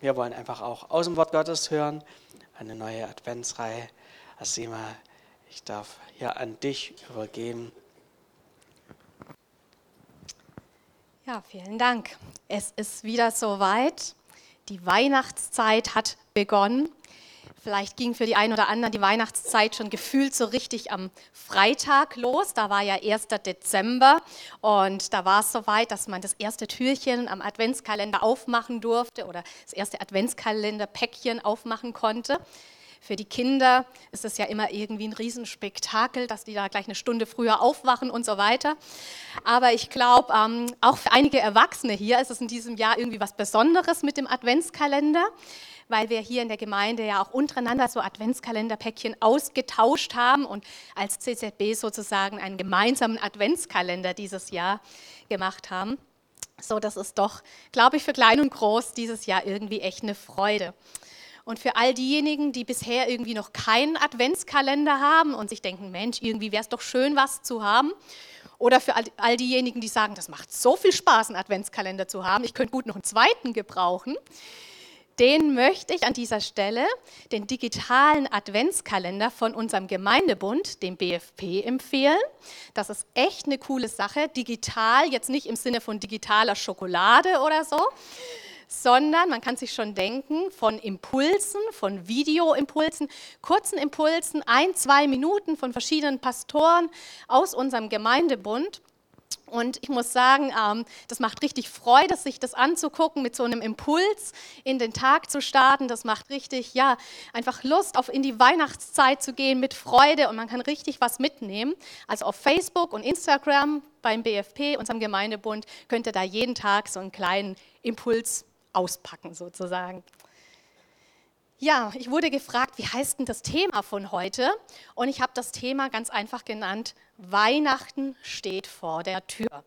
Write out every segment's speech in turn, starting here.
wir wollen einfach auch aus dem Wort Gottes hören, eine neue Adventsreihe. Asima, ich darf hier an dich übergeben. Ja, vielen Dank. Es ist wieder soweit. Die Weihnachtszeit hat begonnen. Vielleicht ging für die einen oder anderen die Weihnachtszeit schon gefühlt so richtig am Freitag los. Da war ja 1. Dezember und da war es soweit, dass man das erste Türchen am Adventskalender aufmachen durfte oder das erste Adventskalender-Päckchen aufmachen konnte. Für die Kinder ist es ja immer irgendwie ein Riesenspektakel, dass die da gleich eine Stunde früher aufwachen und so weiter. Aber ich glaube, ähm, auch für einige Erwachsene hier ist es in diesem Jahr irgendwie was Besonderes mit dem Adventskalender weil wir hier in der Gemeinde ja auch untereinander so Adventskalenderpäckchen ausgetauscht haben und als CZB sozusagen einen gemeinsamen Adventskalender dieses Jahr gemacht haben. So, das ist doch, glaube ich, für klein und groß dieses Jahr irgendwie echt eine Freude. Und für all diejenigen, die bisher irgendwie noch keinen Adventskalender haben und sich denken, Mensch, irgendwie wäre es doch schön, was zu haben. Oder für all diejenigen, die sagen, das macht so viel Spaß, einen Adventskalender zu haben, ich könnte gut noch einen zweiten gebrauchen den möchte ich an dieser Stelle den digitalen Adventskalender von unserem Gemeindebund, dem BFP, empfehlen. Das ist echt eine coole Sache. Digital, jetzt nicht im Sinne von digitaler Schokolade oder so, sondern man kann sich schon denken von Impulsen, von Videoimpulsen, kurzen Impulsen, ein, zwei Minuten von verschiedenen Pastoren aus unserem Gemeindebund. Und ich muss sagen, ähm, das macht richtig Freude, sich das anzugucken, mit so einem Impuls in den Tag zu starten. Das macht richtig, ja, einfach Lust, auf in die Weihnachtszeit zu gehen mit Freude und man kann richtig was mitnehmen. Also auf Facebook und Instagram beim BFP, unserem Gemeindebund, könnt ihr da jeden Tag so einen kleinen Impuls auspacken sozusagen. Ja, ich wurde gefragt, wie heißt denn das Thema von heute? Und ich habe das Thema ganz einfach genannt, Weihnachten steht vor der Tür.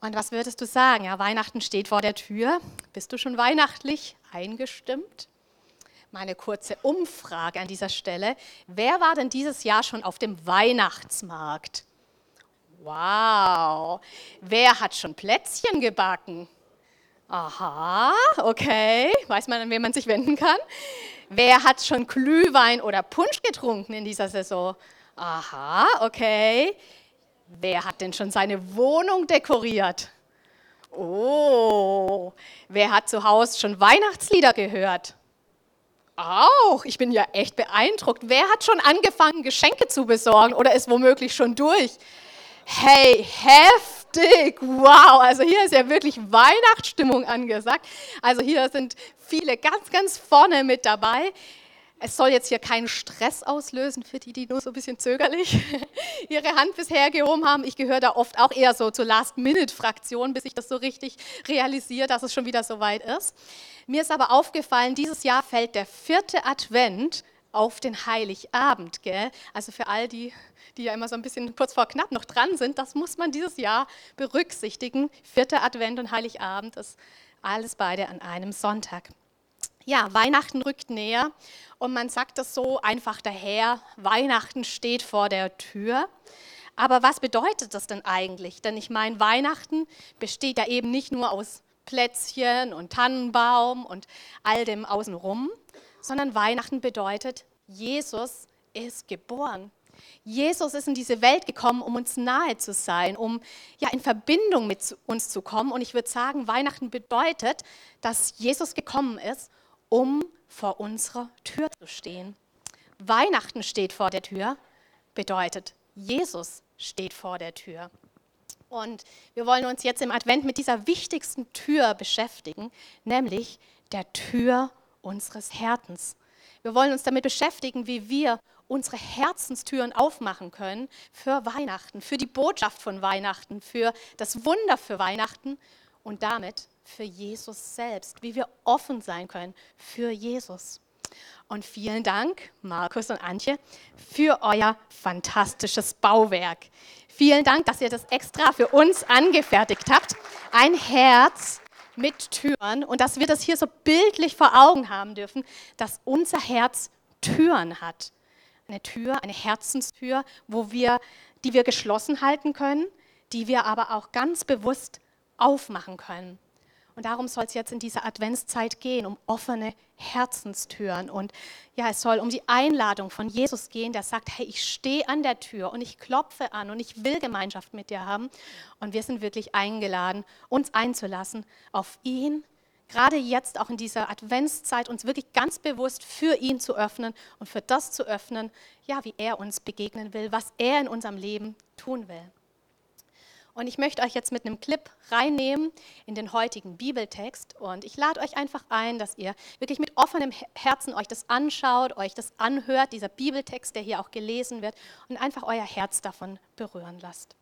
Und was würdest du sagen? Ja, Weihnachten steht vor der Tür. Bist du schon weihnachtlich eingestimmt? Meine kurze Umfrage an dieser Stelle. Wer war denn dieses Jahr schon auf dem Weihnachtsmarkt? Wow. Wer hat schon Plätzchen gebacken? Aha, okay. Weiß man, an wen man sich wenden kann? Wer hat schon Glühwein oder Punsch getrunken in dieser Saison? Aha, okay. Wer hat denn schon seine Wohnung dekoriert? Oh, wer hat zu Hause schon Weihnachtslieder gehört? Auch, ich bin ja echt beeindruckt. Wer hat schon angefangen, Geschenke zu besorgen oder ist womöglich schon durch? Hey, heftig, wow, also hier ist ja wirklich Weihnachtsstimmung angesagt. Also hier sind viele ganz, ganz vorne mit dabei. Es soll jetzt hier keinen Stress auslösen für die, die nur so ein bisschen zögerlich ihre Hand bisher gehoben haben. Ich gehöre da oft auch eher so zur Last-Minute-Fraktion, bis ich das so richtig realisiere, dass es schon wieder so weit ist. Mir ist aber aufgefallen, dieses Jahr fällt der vierte Advent auf den Heiligabend. Gell? Also für all die, die ja immer so ein bisschen kurz vor knapp noch dran sind, das muss man dieses Jahr berücksichtigen. Vierter Advent und Heiligabend ist alles beide an einem Sonntag. Ja, Weihnachten rückt näher und man sagt das so einfach daher, Weihnachten steht vor der Tür. Aber was bedeutet das denn eigentlich? Denn ich meine, Weihnachten besteht ja eben nicht nur aus Plätzchen und Tannenbaum und all dem außenrum, sondern Weihnachten bedeutet, Jesus ist geboren. Jesus ist in diese Welt gekommen, um uns nahe zu sein, um ja in Verbindung mit uns zu kommen. Und ich würde sagen, Weihnachten bedeutet, dass Jesus gekommen ist, um vor unserer Tür zu stehen. Weihnachten steht vor der Tür, bedeutet, Jesus steht vor der Tür. Und wir wollen uns jetzt im Advent mit dieser wichtigsten Tür beschäftigen, nämlich der Tür unseres Herzens. Wir wollen uns damit beschäftigen, wie wir unsere Herzenstüren aufmachen können für Weihnachten, für die Botschaft von Weihnachten, für das Wunder für Weihnachten und damit für Jesus selbst, wie wir offen sein können für Jesus. Und vielen Dank, Markus und Antje, für euer fantastisches Bauwerk. Vielen Dank, dass ihr das extra für uns angefertigt habt. Ein Herz mit Türen und dass wir das hier so bildlich vor Augen haben dürfen, dass unser Herz Türen hat. Eine Tür, eine Herzenstür, wo wir, die wir geschlossen halten können, die wir aber auch ganz bewusst aufmachen können. Und darum soll es jetzt in dieser Adventszeit gehen, um offene Herzenstüren. Und ja, es soll um die Einladung von Jesus gehen, der sagt, hey, ich stehe an der Tür und ich klopfe an und ich will Gemeinschaft mit dir haben. Und wir sind wirklich eingeladen, uns einzulassen auf ihn, gerade jetzt auch in dieser Adventszeit, uns wirklich ganz bewusst für ihn zu öffnen und für das zu öffnen, ja, wie er uns begegnen will, was er in unserem Leben tun will. Und ich möchte euch jetzt mit einem Clip reinnehmen in den heutigen Bibeltext. Und ich lade euch einfach ein, dass ihr wirklich mit offenem Herzen euch das anschaut, euch das anhört, dieser Bibeltext, der hier auch gelesen wird, und einfach euer Herz davon berühren lasst.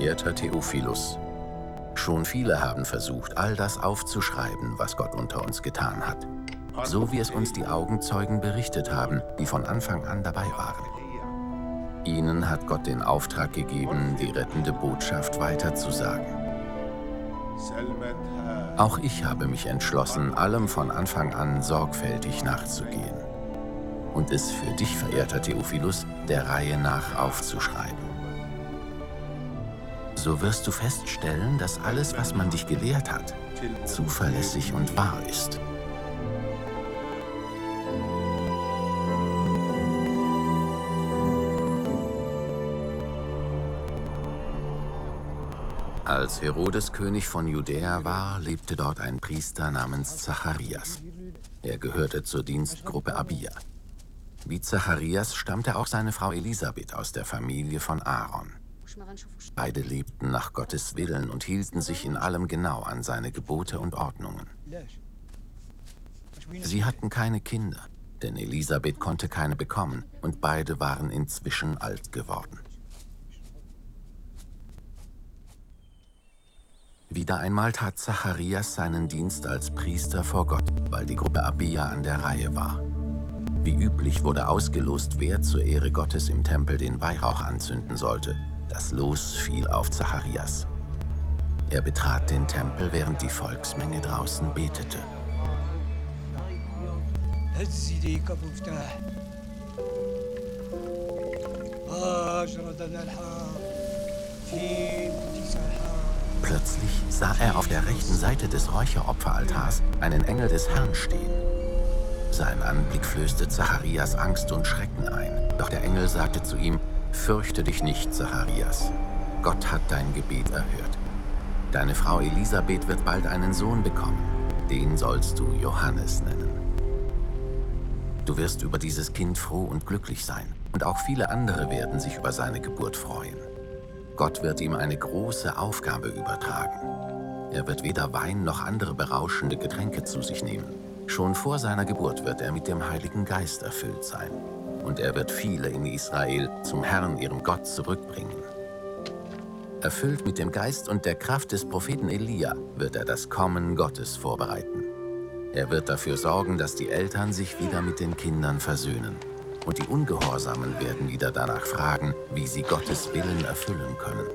Verehrter Theophilus, schon viele haben versucht, all das aufzuschreiben, was Gott unter uns getan hat, so wie es uns die Augenzeugen berichtet haben, die von Anfang an dabei waren. Ihnen hat Gott den Auftrag gegeben, die rettende Botschaft weiterzusagen. Auch ich habe mich entschlossen, allem von Anfang an sorgfältig nachzugehen und es für dich, verehrter Theophilus, der Reihe nach aufzuschreiben so wirst du feststellen, dass alles, was man dich gelehrt hat, zuverlässig und wahr ist. Als Herodes König von Judäa war, lebte dort ein Priester namens Zacharias. Er gehörte zur Dienstgruppe Abia. Wie Zacharias stammte auch seine Frau Elisabeth aus der Familie von Aaron. Beide lebten nach Gottes Willen und hielten sich in allem genau an seine Gebote und Ordnungen. Sie hatten keine Kinder, denn Elisabeth konnte keine bekommen und beide waren inzwischen alt geworden. Wieder einmal tat Zacharias seinen Dienst als Priester vor Gott, weil die Gruppe Abia an der Reihe war. Wie üblich wurde ausgelost, wer zur Ehre Gottes im Tempel den Weihrauch anzünden sollte das Los fiel auf Zacharias. Er betrat den Tempel, während die Volksmenge draußen betete. Plötzlich sah er auf der rechten Seite des Räucheropferaltars einen Engel des Herrn stehen. Sein Anblick flößte Zacharias Angst und Schrecken ein. Doch der Engel sagte zu ihm, Fürchte dich nicht, Zacharias. Gott hat dein Gebet erhört. Deine Frau Elisabeth wird bald einen Sohn bekommen. Den sollst du Johannes nennen. Du wirst über dieses Kind froh und glücklich sein. Und auch viele andere werden sich über seine Geburt freuen. Gott wird ihm eine große Aufgabe übertragen. Er wird weder Wein noch andere berauschende Getränke zu sich nehmen. Schon vor seiner Geburt wird er mit dem Heiligen Geist erfüllt sein und er wird viele in Israel zum Herrn, ihrem Gott, zurückbringen. Erfüllt mit dem Geist und der Kraft des Propheten Elia wird er das Kommen Gottes vorbereiten. Er wird dafür sorgen, dass die Eltern sich wieder mit den Kindern versöhnen. Und die Ungehorsamen werden wieder danach fragen, wie sie Gottes Willen erfüllen können.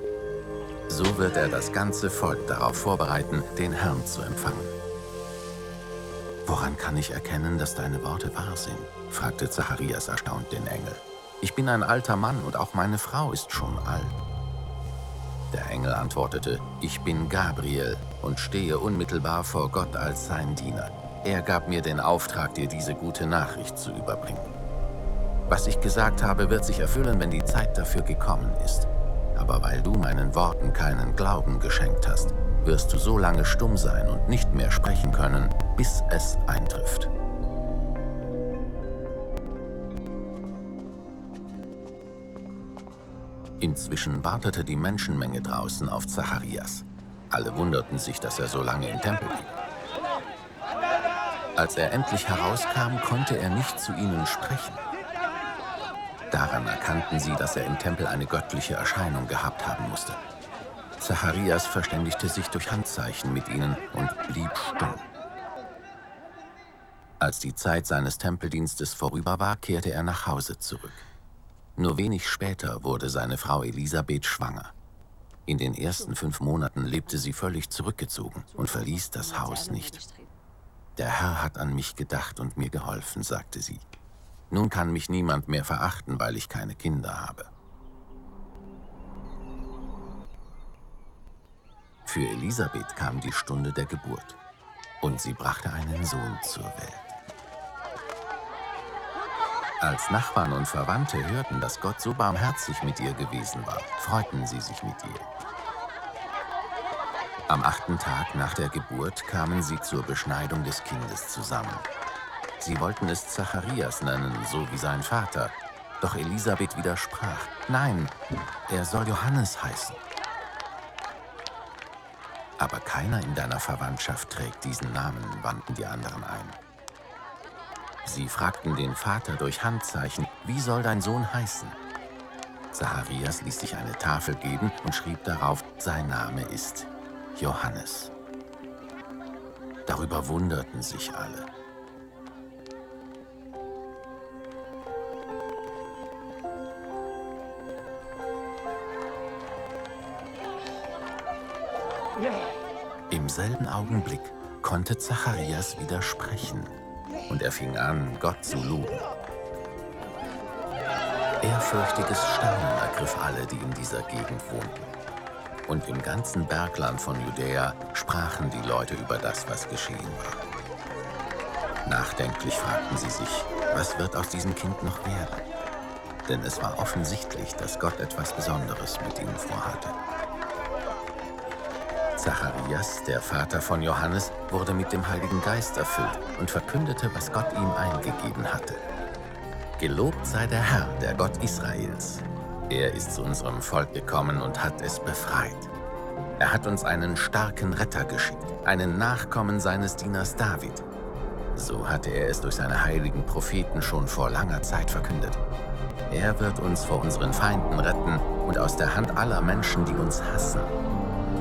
So wird er das ganze Volk darauf vorbereiten, den Herrn zu empfangen. Woran kann ich erkennen, dass deine Worte wahr sind? fragte Zacharias erstaunt den Engel. Ich bin ein alter Mann und auch meine Frau ist schon alt. Der Engel antwortete, ich bin Gabriel und stehe unmittelbar vor Gott als sein Diener. Er gab mir den Auftrag, dir diese gute Nachricht zu überbringen. Was ich gesagt habe, wird sich erfüllen, wenn die Zeit dafür gekommen ist. Aber weil du meinen Worten keinen Glauben geschenkt hast, wirst du so lange stumm sein und nicht mehr sprechen können, bis es eintrifft. Inzwischen wartete die Menschenmenge draußen auf Zacharias. Alle wunderten sich, dass er so lange im Tempel blieb. Als er endlich herauskam, konnte er nicht zu ihnen sprechen. Daran erkannten sie, dass er im Tempel eine göttliche Erscheinung gehabt haben musste. Zacharias verständigte sich durch Handzeichen mit ihnen und blieb stumm. Als die Zeit seines Tempeldienstes vorüber war, kehrte er nach Hause zurück. Nur wenig später wurde seine Frau Elisabeth schwanger. In den ersten fünf Monaten lebte sie völlig zurückgezogen und verließ das Haus nicht. Der Herr hat an mich gedacht und mir geholfen, sagte sie. Nun kann mich niemand mehr verachten, weil ich keine Kinder habe. Für Elisabeth kam die Stunde der Geburt und sie brachte einen Sohn zur Welt. Als Nachbarn und Verwandte hörten, dass Gott so barmherzig mit ihr gewesen war, freuten sie sich mit ihr. Am achten Tag nach der Geburt kamen sie zur Beschneidung des Kindes zusammen. Sie wollten es Zacharias nennen, so wie sein Vater. Doch Elisabeth widersprach. Nein, er soll Johannes heißen. Aber keiner in deiner Verwandtschaft trägt diesen Namen, wandten die anderen ein. Sie fragten den Vater durch Handzeichen, wie soll dein Sohn heißen? Zacharias ließ sich eine Tafel geben und schrieb darauf, sein Name ist Johannes. Darüber wunderten sich alle. Im selben Augenblick konnte Zacharias widersprechen und er fing an, Gott zu loben. Ehrfürchtiges Staunen ergriff alle, die in dieser Gegend wohnten. Und im ganzen Bergland von Judäa sprachen die Leute über das, was geschehen war. Nachdenklich fragten sie sich, was wird aus diesem Kind noch werden? Denn es war offensichtlich, dass Gott etwas Besonderes mit ihnen vorhatte. Zacharias, der Vater von Johannes, wurde mit dem Heiligen Geist erfüllt und verkündete, was Gott ihm eingegeben hatte. Gelobt sei der Herr, der Gott Israels. Er ist zu unserem Volk gekommen und hat es befreit. Er hat uns einen starken Retter geschickt, einen Nachkommen seines Dieners David. So hatte er es durch seine heiligen Propheten schon vor langer Zeit verkündet. Er wird uns vor unseren Feinden retten und aus der Hand aller Menschen, die uns hassen.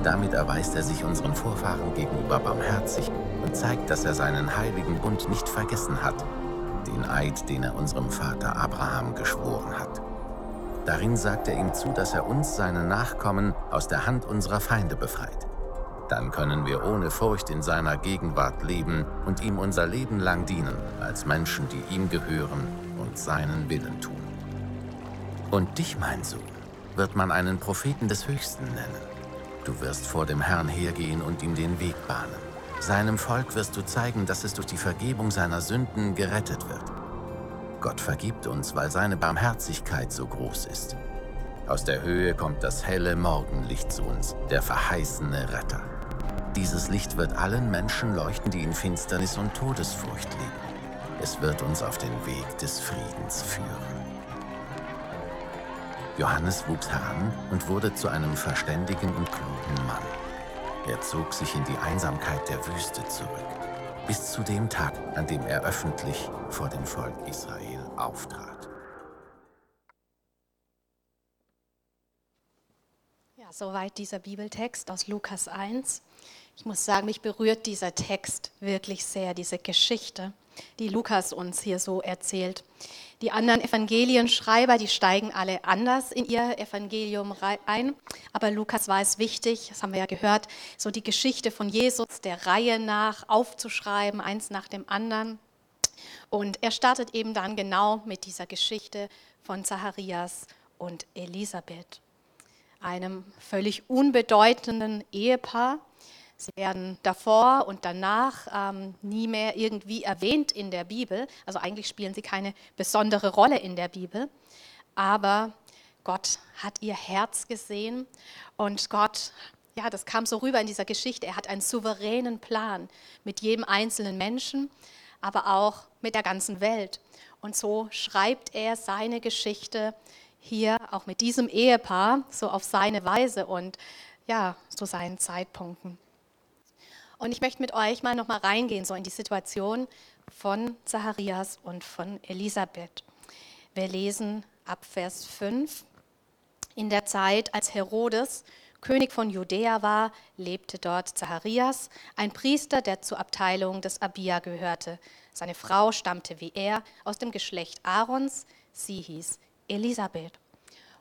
Damit erweist er sich unseren Vorfahren gegenüber barmherzig und zeigt, dass er seinen heiligen Bund nicht vergessen hat, den Eid, den er unserem Vater Abraham geschworen hat. Darin sagt er ihm zu, dass er uns, seine Nachkommen, aus der Hand unserer Feinde befreit. Dann können wir ohne Furcht in seiner Gegenwart leben und ihm unser Leben lang dienen, als Menschen, die ihm gehören und seinen Willen tun. Und dich, mein Sohn, wird man einen Propheten des Höchsten nennen. Du wirst vor dem Herrn hergehen und ihm den Weg bahnen. Seinem Volk wirst du zeigen, dass es durch die Vergebung seiner Sünden gerettet wird. Gott vergibt uns, weil seine Barmherzigkeit so groß ist. Aus der Höhe kommt das helle Morgenlicht zu uns, der verheißene Retter. Dieses Licht wird allen Menschen leuchten, die in Finsternis und Todesfurcht leben. Es wird uns auf den Weg des Friedens führen. Johannes wuchs heran und wurde zu einem verständigen und klugen Mann. Er zog sich in die Einsamkeit der Wüste zurück, bis zu dem Tag, an dem er öffentlich vor dem Volk Israel auftrat. Ja, soweit dieser Bibeltext aus Lukas 1. Ich muss sagen, mich berührt dieser Text wirklich sehr, diese Geschichte, die Lukas uns hier so erzählt. Die anderen Evangelienschreiber, die steigen alle anders in ihr Evangelium ein. Aber Lukas war es wichtig, das haben wir ja gehört, so die Geschichte von Jesus der Reihe nach aufzuschreiben, eins nach dem anderen. Und er startet eben dann genau mit dieser Geschichte von Zacharias und Elisabeth, einem völlig unbedeutenden Ehepaar, Sie werden davor und danach ähm, nie mehr irgendwie erwähnt in der Bibel. Also eigentlich spielen sie keine besondere Rolle in der Bibel. Aber Gott hat ihr Herz gesehen und Gott, ja, das kam so rüber in dieser Geschichte. Er hat einen souveränen Plan mit jedem einzelnen Menschen, aber auch mit der ganzen Welt. Und so schreibt er seine Geschichte hier auch mit diesem Ehepaar so auf seine Weise und ja, zu seinen Zeitpunkten. Und ich möchte mit euch mal noch mal reingehen, so in die Situation von Zacharias und von Elisabeth. Wir lesen ab Vers 5. In der Zeit, als Herodes König von Judäa war, lebte dort Zacharias, ein Priester, der zur Abteilung des Abia gehörte. Seine Frau stammte wie er aus dem Geschlecht Aarons. Sie hieß Elisabeth.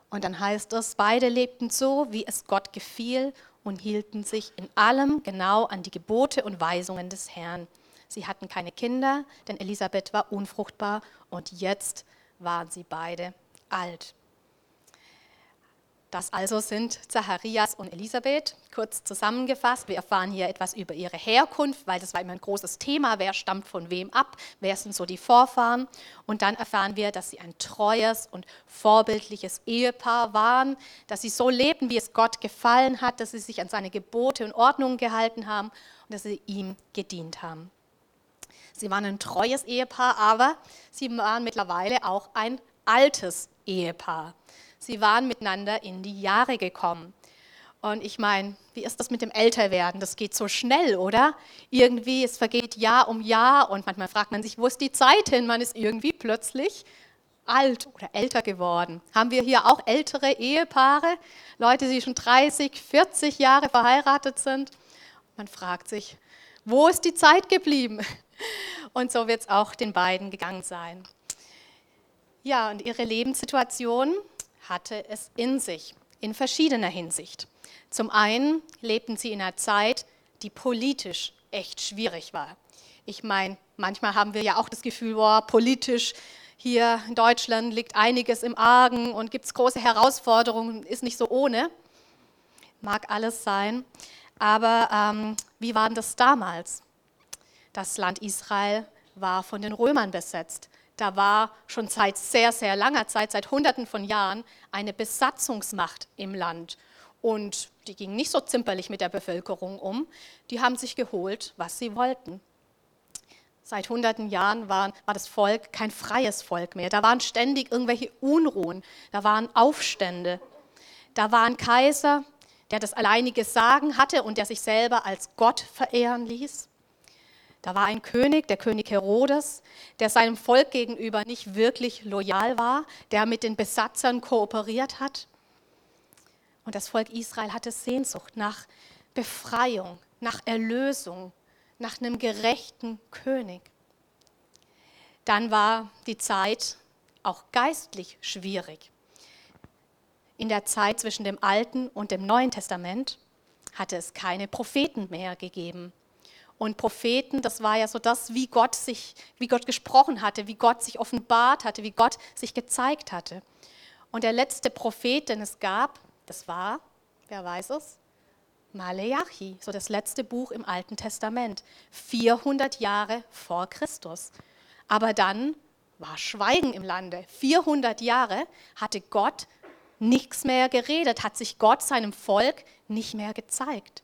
Und dann heißt es, beide lebten so, wie es Gott gefiel und hielten sich in allem genau an die Gebote und Weisungen des Herrn. Sie hatten keine Kinder, denn Elisabeth war unfruchtbar und jetzt waren sie beide alt. Das also sind Zacharias und Elisabeth. Kurz zusammengefasst, wir erfahren hier etwas über ihre Herkunft, weil das war immer ein großes Thema. Wer stammt von wem ab? Wer sind so die Vorfahren? Und dann erfahren wir, dass sie ein treues und vorbildliches Ehepaar waren, dass sie so lebten, wie es Gott gefallen hat, dass sie sich an seine Gebote und Ordnungen gehalten haben und dass sie ihm gedient haben. Sie waren ein treues Ehepaar, aber sie waren mittlerweile auch ein altes Ehepaar. Sie waren miteinander in die Jahre gekommen. Und ich meine, wie ist das mit dem Älterwerden? Das geht so schnell, oder? Irgendwie, es vergeht Jahr um Jahr und manchmal fragt man sich, wo ist die Zeit hin? Man ist irgendwie plötzlich alt oder älter geworden. Haben wir hier auch ältere Ehepaare, Leute, die schon 30, 40 Jahre verheiratet sind? Man fragt sich, wo ist die Zeit geblieben? Und so wird es auch den beiden gegangen sein. Ja, und ihre Lebenssituation hatte es in sich, in verschiedener Hinsicht. Zum einen lebten sie in einer Zeit, die politisch echt schwierig war. Ich meine, manchmal haben wir ja auch das Gefühl, boah, politisch hier in Deutschland liegt einiges im Argen und gibt es große Herausforderungen, ist nicht so ohne. Mag alles sein. Aber ähm, wie war denn das damals? Das Land Israel war von den Römern besetzt da war schon seit sehr, sehr langer Zeit, seit Hunderten von Jahren, eine Besatzungsmacht im Land. Und die ging nicht so zimperlich mit der Bevölkerung um. Die haben sich geholt, was sie wollten. Seit hunderten Jahren war, war das Volk kein freies Volk mehr. Da waren ständig irgendwelche Unruhen, da waren Aufstände. Da war ein Kaiser, der das alleinige Sagen hatte und der sich selber als Gott verehren ließ. Da war ein König, der König Herodes, der seinem Volk gegenüber nicht wirklich loyal war, der mit den Besatzern kooperiert hat. Und das Volk Israel hatte Sehnsucht nach Befreiung, nach Erlösung, nach einem gerechten König. Dann war die Zeit auch geistlich schwierig. In der Zeit zwischen dem Alten und dem Neuen Testament hatte es keine Propheten mehr gegeben. Und Propheten, das war ja so das, wie Gott sich, wie Gott gesprochen hatte, wie Gott sich offenbart hatte, wie Gott sich gezeigt hatte. Und der letzte Prophet, den es gab, das war, wer weiß es? Maleachi, so das letzte Buch im Alten Testament, 400 Jahre vor Christus. Aber dann war Schweigen im Lande. 400 Jahre hatte Gott nichts mehr geredet, hat sich Gott seinem Volk nicht mehr gezeigt.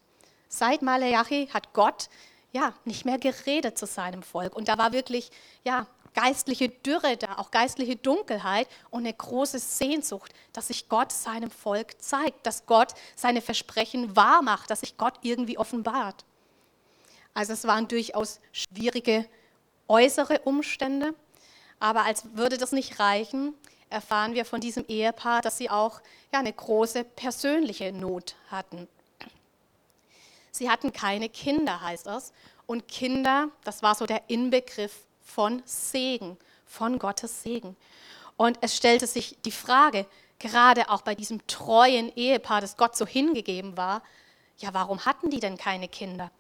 Seit Maleachi hat Gott ja, nicht mehr geredet zu seinem Volk. Und da war wirklich ja, geistliche Dürre da, auch geistliche Dunkelheit und eine große Sehnsucht, dass sich Gott seinem Volk zeigt, dass Gott seine Versprechen wahr macht, dass sich Gott irgendwie offenbart. Also es waren durchaus schwierige äußere Umstände, aber als würde das nicht reichen, erfahren wir von diesem Ehepaar, dass sie auch ja, eine große persönliche Not hatten. Sie hatten keine Kinder, heißt es. Und Kinder, das war so der Inbegriff von Segen, von Gottes Segen. Und es stellte sich die Frage, gerade auch bei diesem treuen Ehepaar, das Gott so hingegeben war, ja, warum hatten die denn keine Kinder?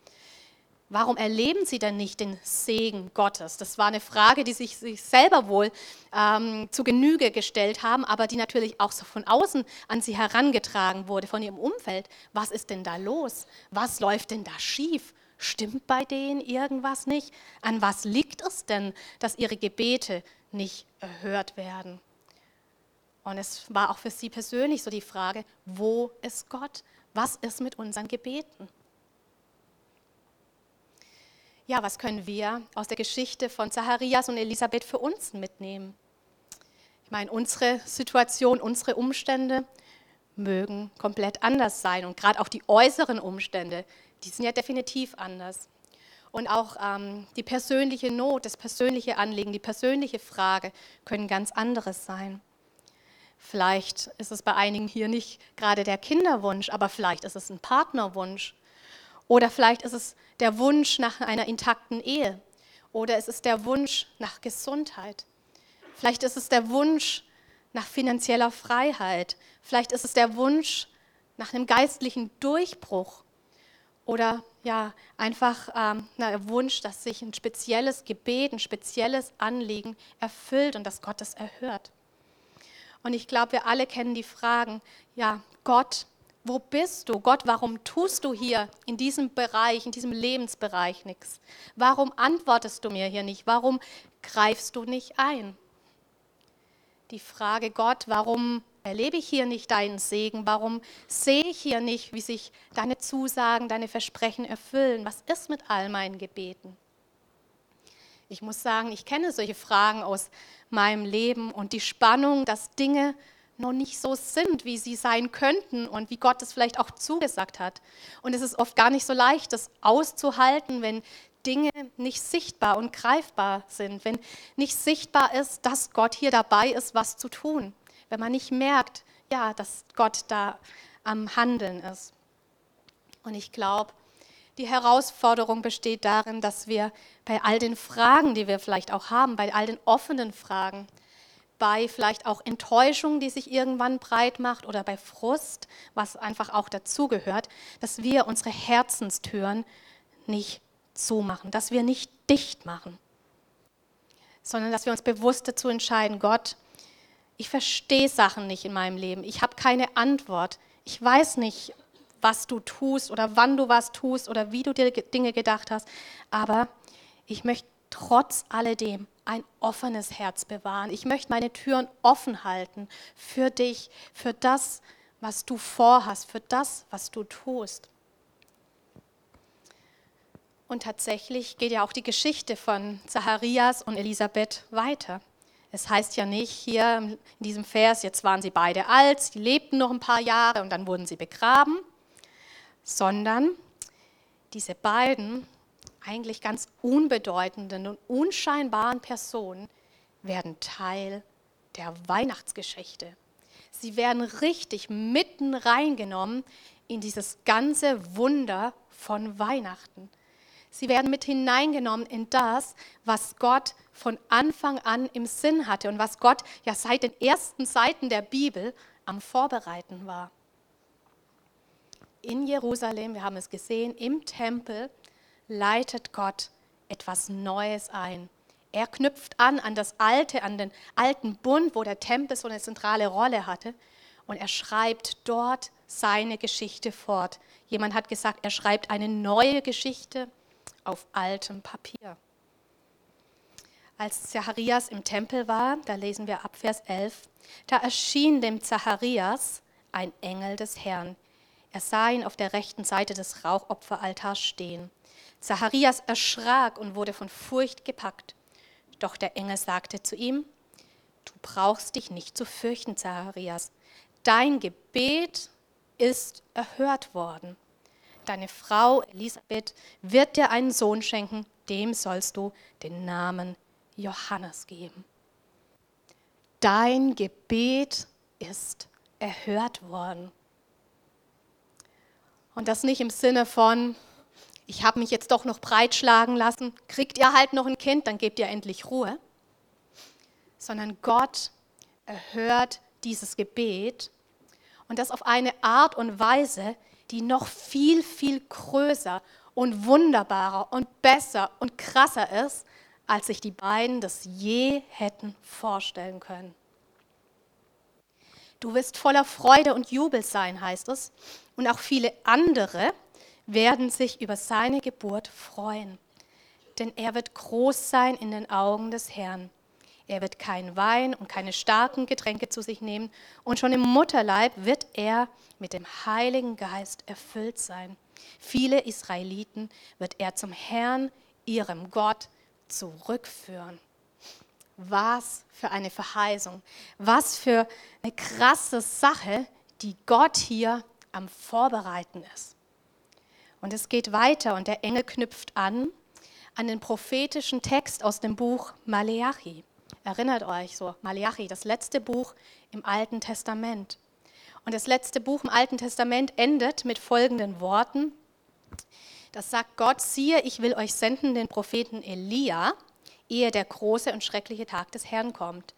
Warum erleben sie denn nicht den Segen Gottes? Das war eine Frage, die sich, sich selber wohl ähm, zu Genüge gestellt haben, aber die natürlich auch so von außen an sie herangetragen wurde, von ihrem Umfeld. Was ist denn da los? Was läuft denn da schief? Stimmt bei denen irgendwas nicht? An was liegt es denn, dass ihre Gebete nicht erhört werden? Und es war auch für sie persönlich so die Frage, wo ist Gott? Was ist mit unseren Gebeten? Ja, was können wir aus der Geschichte von Zacharias und Elisabeth für uns mitnehmen? Ich meine, unsere Situation, unsere Umstände mögen komplett anders sein und gerade auch die äußeren Umstände, die sind ja definitiv anders. Und auch ähm, die persönliche Not, das persönliche Anliegen, die persönliche Frage können ganz anderes sein. Vielleicht ist es bei einigen hier nicht gerade der Kinderwunsch, aber vielleicht ist es ein Partnerwunsch. Oder vielleicht ist es der Wunsch nach einer intakten Ehe. Oder es ist der Wunsch nach Gesundheit. Vielleicht ist es der Wunsch nach finanzieller Freiheit. Vielleicht ist es der Wunsch nach einem geistlichen Durchbruch. Oder ja, einfach ähm, der Wunsch, dass sich ein spezielles Gebet, ein spezielles Anliegen erfüllt und dass Gott es erhört. Und ich glaube, wir alle kennen die Fragen, ja, Gott, wo bist du? Gott, warum tust du hier in diesem Bereich, in diesem Lebensbereich nichts? Warum antwortest du mir hier nicht? Warum greifst du nicht ein? Die Frage, Gott, warum erlebe ich hier nicht deinen Segen? Warum sehe ich hier nicht, wie sich deine Zusagen, deine Versprechen erfüllen? Was ist mit all meinen Gebeten? Ich muss sagen, ich kenne solche Fragen aus meinem Leben und die Spannung, dass Dinge noch nicht so sind, wie sie sein könnten und wie Gott es vielleicht auch zugesagt hat. Und es ist oft gar nicht so leicht, das auszuhalten, wenn Dinge nicht sichtbar und greifbar sind, wenn nicht sichtbar ist, dass Gott hier dabei ist, was zu tun, wenn man nicht merkt, ja, dass Gott da am Handeln ist. Und ich glaube, die Herausforderung besteht darin, dass wir bei all den Fragen, die wir vielleicht auch haben, bei all den offenen Fragen, bei vielleicht auch Enttäuschung, die sich irgendwann breit macht oder bei Frust, was einfach auch dazugehört, dass wir unsere Herzenstüren nicht zumachen, dass wir nicht dicht machen, sondern dass wir uns bewusst dazu entscheiden, Gott, ich verstehe Sachen nicht in meinem Leben, ich habe keine Antwort, ich weiß nicht, was du tust oder wann du was tust oder wie du dir Dinge gedacht hast. Aber ich möchte trotz alledem ein offenes Herz bewahren. Ich möchte meine Türen offen halten für dich, für das, was du vorhast, für das, was du tust. Und tatsächlich geht ja auch die Geschichte von Zacharias und Elisabeth weiter. Es heißt ja nicht hier in diesem Vers, jetzt waren sie beide alt, sie lebten noch ein paar Jahre und dann wurden sie begraben, sondern diese beiden eigentlich ganz unbedeutenden und unscheinbaren Personen werden Teil der Weihnachtsgeschichte. Sie werden richtig mitten reingenommen in dieses ganze Wunder von Weihnachten. Sie werden mit hineingenommen in das, was Gott von Anfang an im Sinn hatte und was Gott ja seit den ersten Seiten der Bibel am Vorbereiten war in Jerusalem, wir haben es gesehen, im Tempel leitet Gott etwas Neues ein. Er knüpft an an das Alte, an den alten Bund, wo der Tempel so eine zentrale Rolle hatte. Und er schreibt dort seine Geschichte fort. Jemand hat gesagt, er schreibt eine neue Geschichte auf altem Papier. Als Zacharias im Tempel war, da lesen wir ab Vers 11, da erschien dem Zacharias ein Engel des Herrn er sah ihn auf der rechten Seite des Rauchopferaltars stehen. Zacharias erschrak und wurde von Furcht gepackt. Doch der Engel sagte zu ihm, Du brauchst dich nicht zu fürchten, Zacharias. Dein Gebet ist erhört worden. Deine Frau Elisabeth wird dir einen Sohn schenken, dem sollst du den Namen Johannes geben. Dein Gebet ist erhört worden. Und das nicht im Sinne von, ich habe mich jetzt doch noch breitschlagen lassen, kriegt ihr halt noch ein Kind, dann gebt ihr endlich Ruhe. Sondern Gott erhört dieses Gebet und das auf eine Art und Weise, die noch viel, viel größer und wunderbarer und besser und krasser ist, als sich die beiden das je hätten vorstellen können. Du wirst voller Freude und Jubel sein, heißt es. Und auch viele andere werden sich über seine Geburt freuen. Denn er wird groß sein in den Augen des Herrn. Er wird keinen Wein und keine starken Getränke zu sich nehmen. Und schon im Mutterleib wird er mit dem Heiligen Geist erfüllt sein. Viele Israeliten wird er zum Herrn, ihrem Gott, zurückführen. Was für eine Verheißung. Was für eine krasse Sache, die Gott hier am Vorbereiten ist. Und es geht weiter und der Engel knüpft an an den prophetischen Text aus dem Buch Maleachi. erinnert euch, so Malachi, das letzte Buch im Alten Testament. Und das letzte Buch im Alten Testament endet mit folgenden Worten. Das sagt Gott, siehe, ich will euch senden den Propheten Elia, ehe der große und schreckliche Tag des Herrn kommt.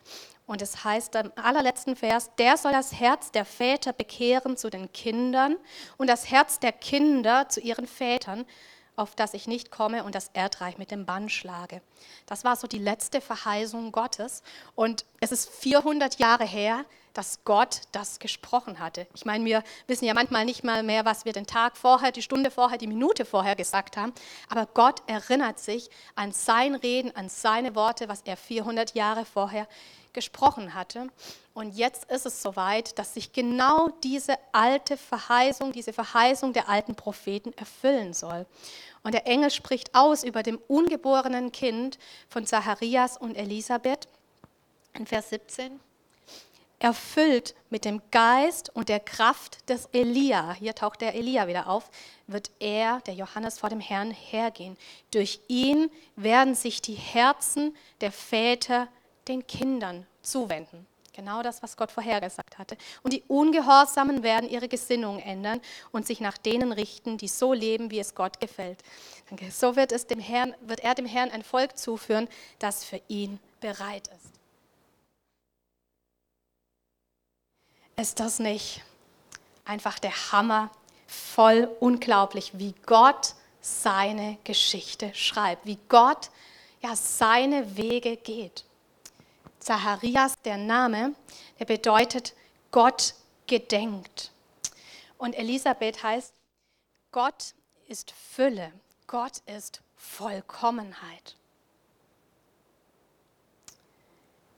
Und es heißt im allerletzten Vers, der soll das Herz der Väter bekehren zu den Kindern und das Herz der Kinder zu ihren Vätern, auf das ich nicht komme und das Erdreich mit dem Bann schlage. Das war so die letzte Verheißung Gottes. Und es ist 400 Jahre her, dass Gott das gesprochen hatte. Ich meine, wir wissen ja manchmal nicht mal mehr, was wir den Tag vorher, die Stunde vorher, die Minute vorher gesagt haben. Aber Gott erinnert sich an sein Reden, an seine Worte, was er 400 Jahre vorher gesprochen hatte. Und jetzt ist es soweit, dass sich genau diese alte Verheißung, diese Verheißung der alten Propheten erfüllen soll. Und der Engel spricht aus über dem ungeborenen Kind von Zacharias und Elisabeth in Vers 17 erfüllt mit dem Geist und der Kraft des Elia, hier taucht der Elia wieder auf, wird er, der Johannes, vor dem Herrn hergehen. Durch ihn werden sich die Herzen der Väter den Kindern zuwenden. Genau das, was Gott vorhergesagt hatte. Und die Ungehorsamen werden ihre Gesinnung ändern und sich nach denen richten, die so leben, wie es Gott gefällt. So wird, es dem Herrn, wird er dem Herrn ein Volk zuführen, das für ihn bereit ist. Ist das nicht einfach der Hammer? Voll unglaublich, wie Gott seine Geschichte schreibt, wie Gott ja seine Wege geht. Zacharias, der Name, der bedeutet Gott gedenkt. Und Elisabeth heißt, Gott ist Fülle, Gott ist Vollkommenheit.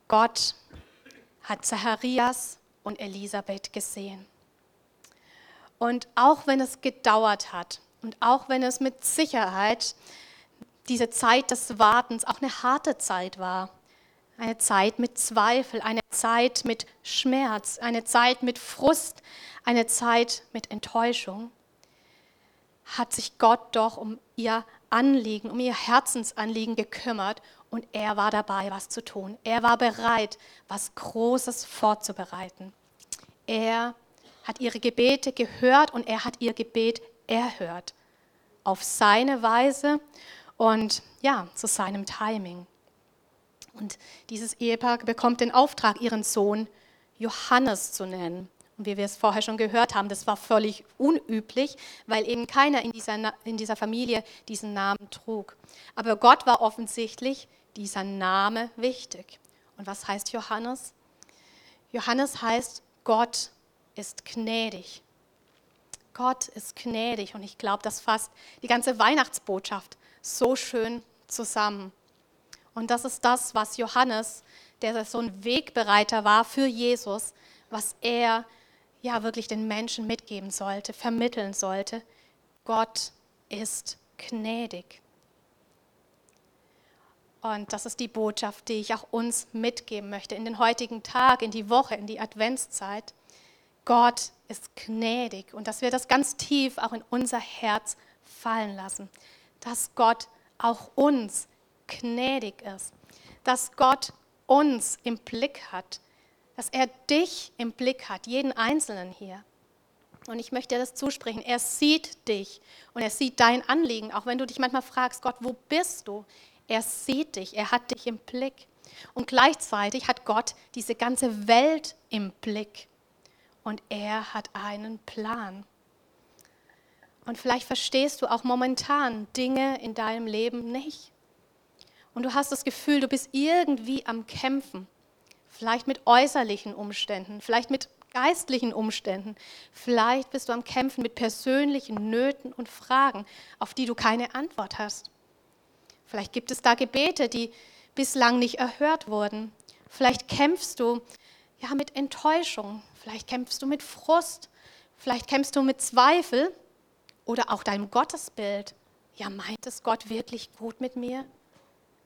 Gott hat Zacharias und Elisabeth gesehen. Und auch wenn es gedauert hat und auch wenn es mit Sicherheit diese Zeit des Wartens auch eine harte Zeit war, eine Zeit mit Zweifel, eine Zeit mit Schmerz, eine Zeit mit Frust, eine Zeit mit Enttäuschung, hat sich Gott doch um ihr Anliegen, um ihr Herzensanliegen gekümmert und er war dabei, was zu tun. Er war bereit, was Großes vorzubereiten. Er hat ihre Gebete gehört und er hat ihr Gebet erhört. Auf seine Weise und ja, zu seinem Timing. Und dieses Ehepaar bekommt den Auftrag, ihren Sohn Johannes zu nennen. Und wie wir es vorher schon gehört haben, das war völlig unüblich, weil eben keiner in dieser, in dieser Familie diesen Namen trug. Aber Gott war offensichtlich dieser Name wichtig. Und was heißt Johannes? Johannes heißt, Gott ist gnädig. Gott ist gnädig. Und ich glaube, das fasst die ganze Weihnachtsbotschaft so schön zusammen. Und das ist das, was Johannes, der so ein Wegbereiter war für Jesus, was er ja wirklich den Menschen mitgeben sollte, vermitteln sollte. Gott ist gnädig. Und das ist die Botschaft, die ich auch uns mitgeben möchte in den heutigen Tag, in die Woche, in die Adventszeit. Gott ist gnädig und dass wir das ganz tief auch in unser Herz fallen lassen, dass Gott auch uns gnädig ist, dass Gott uns im Blick hat, dass er dich im Blick hat, jeden Einzelnen hier. Und ich möchte dir das zusprechen. Er sieht dich und er sieht dein Anliegen, auch wenn du dich manchmal fragst, Gott, wo bist du? Er sieht dich, er hat dich im Blick. Und gleichzeitig hat Gott diese ganze Welt im Blick. Und er hat einen Plan. Und vielleicht verstehst du auch momentan Dinge in deinem Leben nicht und du hast das Gefühl, du bist irgendwie am Kämpfen, vielleicht mit äußerlichen Umständen, vielleicht mit geistlichen Umständen, vielleicht bist du am Kämpfen mit persönlichen Nöten und Fragen, auf die du keine Antwort hast. Vielleicht gibt es da Gebete, die bislang nicht erhört wurden. Vielleicht kämpfst du ja mit Enttäuschung, vielleicht kämpfst du mit Frust, vielleicht kämpfst du mit Zweifel oder auch deinem Gottesbild. Ja, meint es Gott wirklich gut mit mir?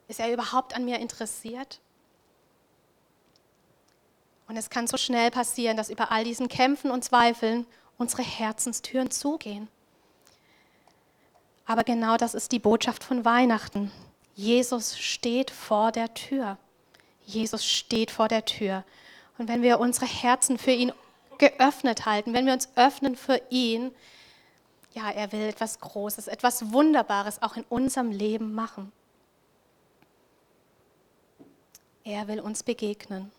Ist er überhaupt an mir interessiert? Und es kann so schnell passieren, dass über all diesen Kämpfen und Zweifeln unsere Herzenstüren zugehen. Aber genau das ist die Botschaft von Weihnachten. Jesus steht vor der Tür. Jesus steht vor der Tür. Und wenn wir unsere Herzen für ihn geöffnet halten, wenn wir uns öffnen für ihn, ja, er will etwas Großes, etwas Wunderbares auch in unserem Leben machen. Er will uns begegnen.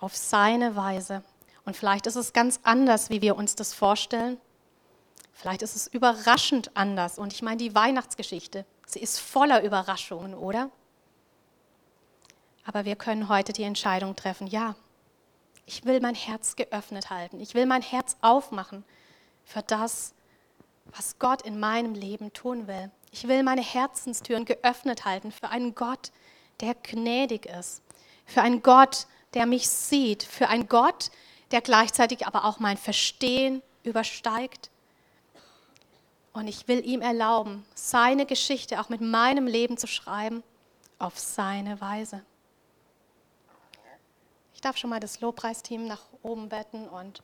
Auf seine Weise. Und vielleicht ist es ganz anders, wie wir uns das vorstellen. Vielleicht ist es überraschend anders. Und ich meine, die Weihnachtsgeschichte, sie ist voller Überraschungen, oder? Aber wir können heute die Entscheidung treffen, ja, ich will mein Herz geöffnet halten. Ich will mein Herz aufmachen für das, was Gott in meinem Leben tun will. Ich will meine Herzenstüren geöffnet halten für einen Gott, der gnädig ist, für einen Gott, der mich sieht, für einen Gott, der gleichzeitig aber auch mein Verstehen übersteigt. Und ich will ihm erlauben, seine Geschichte auch mit meinem Leben zu schreiben, auf seine Weise. Ich darf schon mal das Lobpreisteam nach oben betten und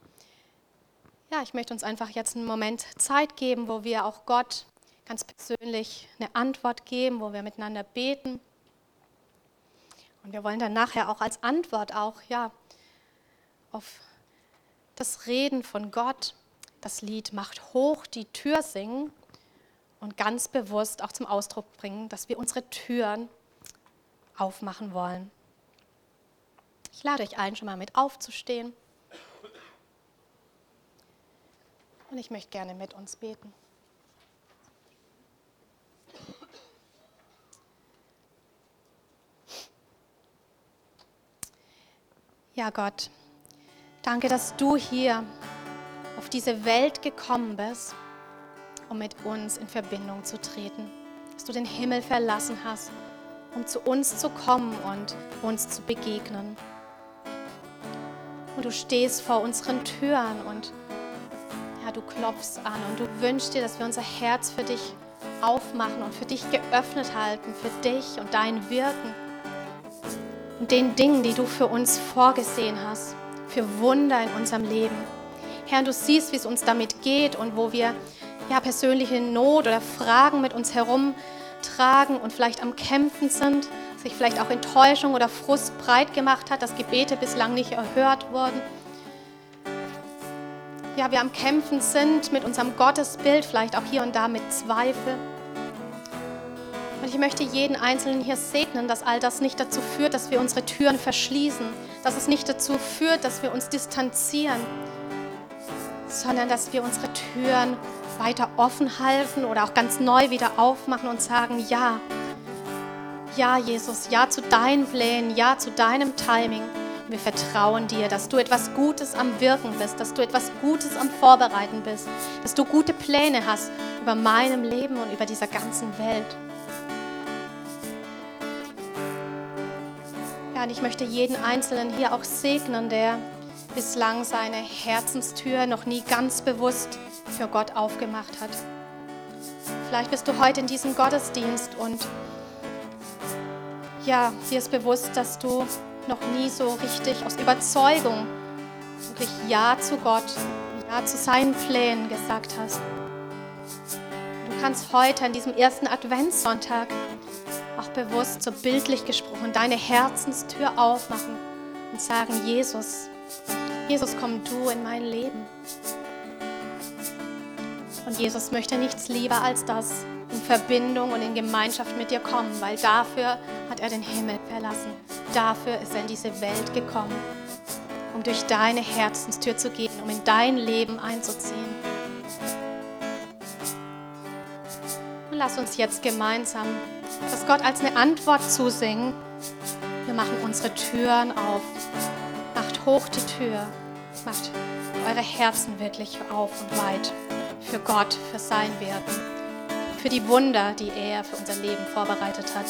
ja, ich möchte uns einfach jetzt einen Moment Zeit geben, wo wir auch Gott ganz persönlich eine Antwort geben, wo wir miteinander beten. Und wir wollen dann nachher auch als Antwort auch ja auf das Reden von Gott, das Lied macht hoch die Tür singen und ganz bewusst auch zum Ausdruck bringen, dass wir unsere Türen aufmachen wollen. Ich lade euch ein, schon mal mit aufzustehen. Und ich möchte gerne mit uns beten. Ja, Gott, danke, dass du hier auf diese Welt gekommen bist, um mit uns in Verbindung zu treten. Dass du den Himmel verlassen hast, um zu uns zu kommen und uns zu begegnen. Und du stehst vor unseren Türen und ja, du klopfst an und du wünschst dir, dass wir unser Herz für dich aufmachen und für dich geöffnet halten, für dich und dein Wirken den Dingen, die du für uns vorgesehen hast, für Wunder in unserem Leben. Herr, du siehst, wie es uns damit geht und wo wir ja, persönliche Not oder Fragen mit uns herumtragen und vielleicht am Kämpfen sind, sich vielleicht auch Enttäuschung oder Frust breit gemacht hat, dass Gebete bislang nicht erhört wurden ja, wir am Kämpfen sind mit unserem Gottesbild, vielleicht auch hier und da mit Zweifel. Und ich möchte jeden Einzelnen hier segnen, dass all das nicht dazu führt, dass wir unsere Türen verschließen, dass es nicht dazu führt, dass wir uns distanzieren, sondern dass wir unsere Türen weiter offen halten oder auch ganz neu wieder aufmachen und sagen, ja, ja Jesus, ja zu deinen Plänen, ja zu deinem Timing. Wir vertrauen dir, dass du etwas Gutes am Wirken bist, dass du etwas Gutes am Vorbereiten bist, dass du gute Pläne hast über meinem Leben und über dieser ganzen Welt. Ja, und ich möchte jeden Einzelnen hier auch segnen, der bislang seine Herzenstür noch nie ganz bewusst für Gott aufgemacht hat. Vielleicht bist du heute in diesem Gottesdienst und ja, dir ist bewusst, dass du noch nie so richtig aus Überzeugung wirklich Ja zu Gott, Ja zu seinen Plänen gesagt hast. Du kannst heute an diesem ersten Adventssonntag bewusst, so bildlich gesprochen, deine Herzenstür aufmachen und sagen, Jesus, Jesus, komm du in mein Leben. Und Jesus möchte nichts lieber als das, in Verbindung und in Gemeinschaft mit dir kommen, weil dafür hat er den Himmel verlassen. Dafür ist er in diese Welt gekommen, um durch deine Herzenstür zu gehen, um in dein Leben einzuziehen. Und lass uns jetzt gemeinsam das Gott als eine Antwort zusingen. Wir machen unsere Türen auf. Macht hoch die Tür. Macht eure Herzen wirklich auf und weit für Gott, für sein Wirken für die Wunder, die er für unser Leben vorbereitet hat.